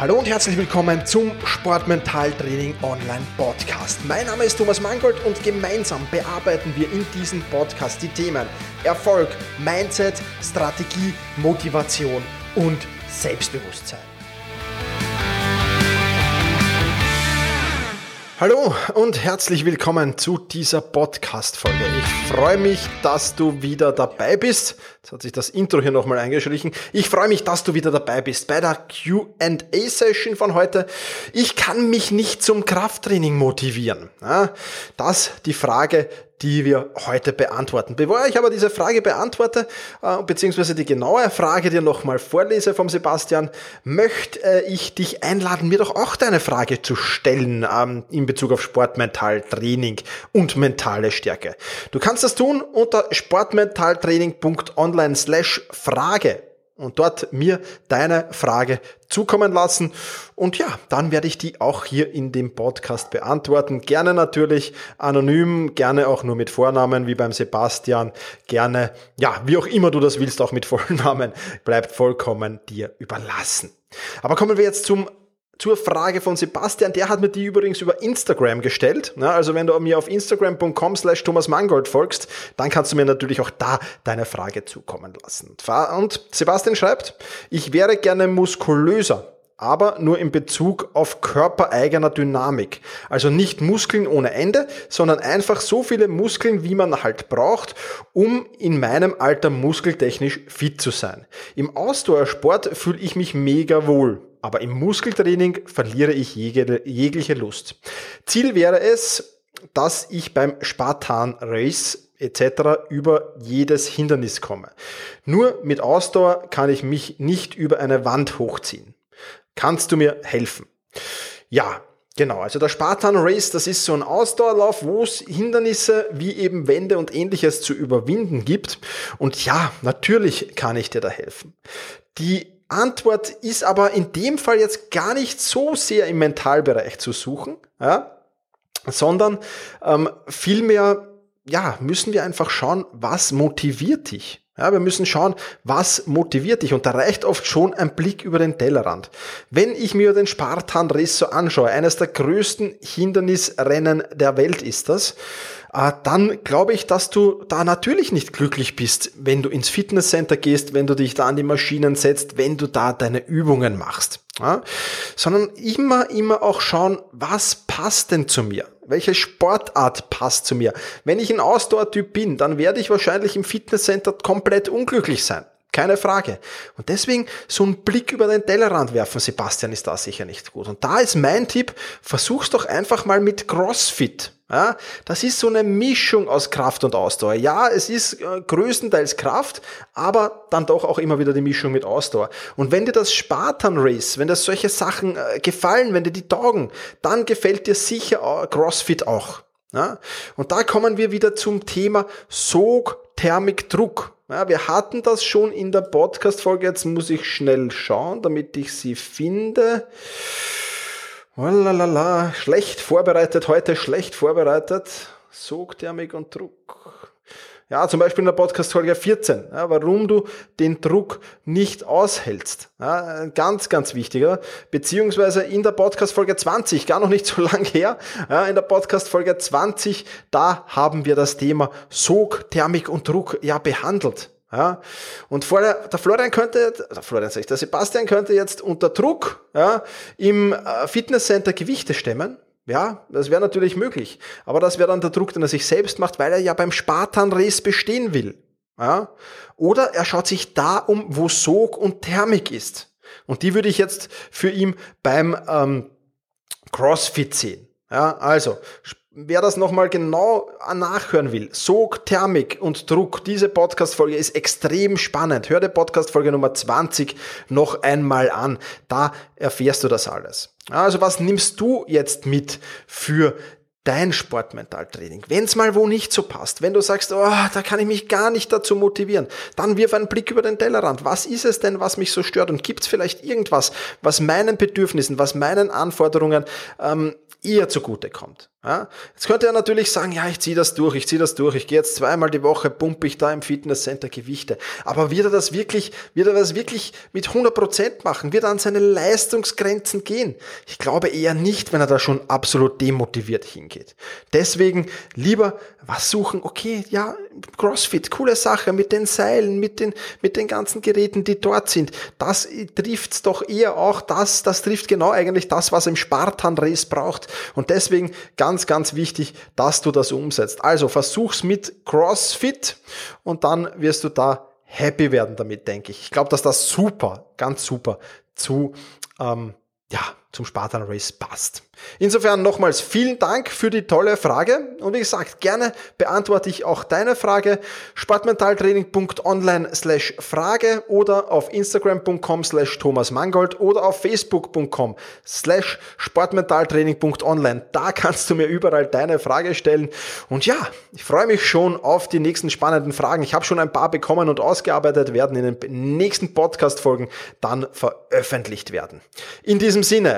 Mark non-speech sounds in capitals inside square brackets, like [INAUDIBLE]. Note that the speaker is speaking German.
Hallo und herzlich willkommen zum Sportmentaltraining Online Podcast. Mein Name ist Thomas Mangold und gemeinsam bearbeiten wir in diesem Podcast die Themen Erfolg, Mindset, Strategie, Motivation und Selbstbewusstsein. Hallo und herzlich willkommen zu dieser Podcast-Folge. Ich freue mich, dass du wieder dabei bist. Jetzt hat sich das Intro hier nochmal eingeschlichen. Ich freue mich, dass du wieder dabei bist bei der Q&A-Session von heute. Ich kann mich nicht zum Krafttraining motivieren. Das die Frage, die wir heute beantworten. Bevor ich aber diese Frage beantworte, äh, beziehungsweise die genaue Frage dir nochmal vorlese vom Sebastian, möchte äh, ich dich einladen, mir doch auch deine Frage zu stellen ähm, in Bezug auf Sportmental Training und mentale Stärke. Du kannst das tun unter sportmentaltraining.online slash Frage und dort mir deine Frage zukommen lassen. Und ja, dann werde ich die auch hier in dem Podcast beantworten. Gerne natürlich anonym, gerne auch nur mit Vornamen, wie beim Sebastian. Gerne, ja, wie auch immer du das willst, auch mit [LAUGHS] Vollnamen, bleibt vollkommen dir überlassen. Aber kommen wir jetzt zum zur Frage von Sebastian, der hat mir die übrigens über Instagram gestellt. also wenn du mir auf instagram.com slash Thomas Mangold folgst, dann kannst du mir natürlich auch da deine Frage zukommen lassen. Und Sebastian schreibt, ich wäre gerne muskulöser, aber nur in Bezug auf körpereigener Dynamik. Also nicht Muskeln ohne Ende, sondern einfach so viele Muskeln, wie man halt braucht, um in meinem Alter muskeltechnisch fit zu sein. Im Ausdauersport fühle ich mich mega wohl aber im Muskeltraining verliere ich jegliche Lust. Ziel wäre es, dass ich beim Spartan Race etc. über jedes Hindernis komme. Nur mit Ausdauer kann ich mich nicht über eine Wand hochziehen. Kannst du mir helfen? Ja, Genau, also der Spartan Race, das ist so ein Ausdauerlauf, wo es Hindernisse wie eben Wände und ähnliches zu überwinden gibt. Und ja, natürlich kann ich dir da helfen. Die Antwort ist aber in dem Fall jetzt gar nicht so sehr im Mentalbereich zu suchen, ja, sondern ähm, vielmehr ja, müssen wir einfach schauen, was motiviert dich. Ja, wir müssen schauen, was motiviert dich. Und da reicht oft schon ein Blick über den Tellerrand. Wenn ich mir den Spartan Riss so anschaue, eines der größten Hindernisrennen der Welt ist das, äh, dann glaube ich, dass du da natürlich nicht glücklich bist, wenn du ins Fitnesscenter gehst, wenn du dich da an die Maschinen setzt, wenn du da deine Übungen machst. Ja? Sondern immer, immer auch schauen, was passt denn zu mir? Welche Sportart passt zu mir? Wenn ich ein Ausdauertyp bin, dann werde ich wahrscheinlich im Fitnesscenter komplett unglücklich sein. Keine Frage. Und deswegen so einen Blick über den Tellerrand werfen, Sebastian, ist da sicher nicht gut. Und da ist mein Tipp, versuch's doch einfach mal mit CrossFit. Ja, das ist so eine Mischung aus Kraft und Ausdauer. Ja, es ist äh, größtenteils Kraft, aber dann doch auch immer wieder die Mischung mit Ausdauer. Und wenn dir das Spartan Race, wenn dir solche Sachen äh, gefallen, wenn dir die taugen, dann gefällt dir sicher CrossFit auch. Ja? Und da kommen wir wieder zum Thema Sog, Thermik, Druck. Ja, wir hatten das schon in der Podcast-Folge. Jetzt muss ich schnell schauen, damit ich sie finde. Olalala, schlecht vorbereitet heute, schlecht vorbereitet. Sogthermik und Druck. Ja, zum Beispiel in der Podcast-Folge 14, ja, warum du den Druck nicht aushältst. Ja, ganz, ganz wichtiger. Beziehungsweise in der Podcast-Folge 20, gar noch nicht so [LAUGHS] lang her, ja, in der Podcast-Folge 20, da haben wir das Thema Sog, Thermik und Druck ja behandelt. Ja, und vorher, der Florian könnte, der Florian sag ich, der Sebastian könnte jetzt unter Druck ja, im äh, Fitnesscenter Gewichte stemmen. Ja, das wäre natürlich möglich. Aber das wäre dann der Druck, den er sich selbst macht, weil er ja beim Spartan-Race bestehen will. Ja? Oder er schaut sich da um, wo Sog und Thermik ist. Und die würde ich jetzt für ihn beim ähm, CrossFit sehen. Ja, also Wer das nochmal genau nachhören will, Sog, Thermik und Druck, diese Podcast-Folge ist extrem spannend. Hör die Podcast-Folge Nummer 20 noch einmal an. Da erfährst du das alles. Also was nimmst du jetzt mit für dein Sportmentaltraining. Wenn es mal wo nicht so passt, wenn du sagst, oh, da kann ich mich gar nicht dazu motivieren, dann wirf einen Blick über den Tellerrand. Was ist es denn, was mich so stört? Und gibt es vielleicht irgendwas, was meinen Bedürfnissen, was meinen Anforderungen ähm, eher zugute kommt? Ja, jetzt könnte er natürlich sagen, ja, ich ziehe das durch, ich ziehe das durch, ich gehe jetzt zweimal die Woche, pumpe ich da im Fitnesscenter Gewichte. Aber wird er das wirklich, wird er das wirklich mit 100 Prozent machen? Wird er an seine Leistungsgrenzen gehen? Ich glaube eher nicht, wenn er da schon absolut demotiviert hingeht. Deswegen lieber was suchen, okay, ja, CrossFit, coole Sache, mit den Seilen, mit den, mit den ganzen Geräten, die dort sind. Das trifft doch eher auch das, das trifft genau eigentlich das, was im Spartan-Race braucht. Und deswegen ganz, ganz wichtig, dass du das umsetzt. Also versuch's mit CrossFit und dann wirst du da happy werden damit, denke ich. Ich glaube, dass das super, ganz super zu, ähm, ja, zum Spartan Race passt. Insofern nochmals vielen Dank für die tolle Frage und wie gesagt, gerne beantworte ich auch deine Frage sportmentaltraining.online slash Frage oder auf instagram.com slash Thomas Mangold oder auf facebook.com slash sportmentaltraining.online. Da kannst du mir überall deine Frage stellen und ja, ich freue mich schon auf die nächsten spannenden Fragen. Ich habe schon ein paar bekommen und ausgearbeitet werden in den nächsten Podcast-Folgen dann veröffentlicht werden. In diesem Sinne,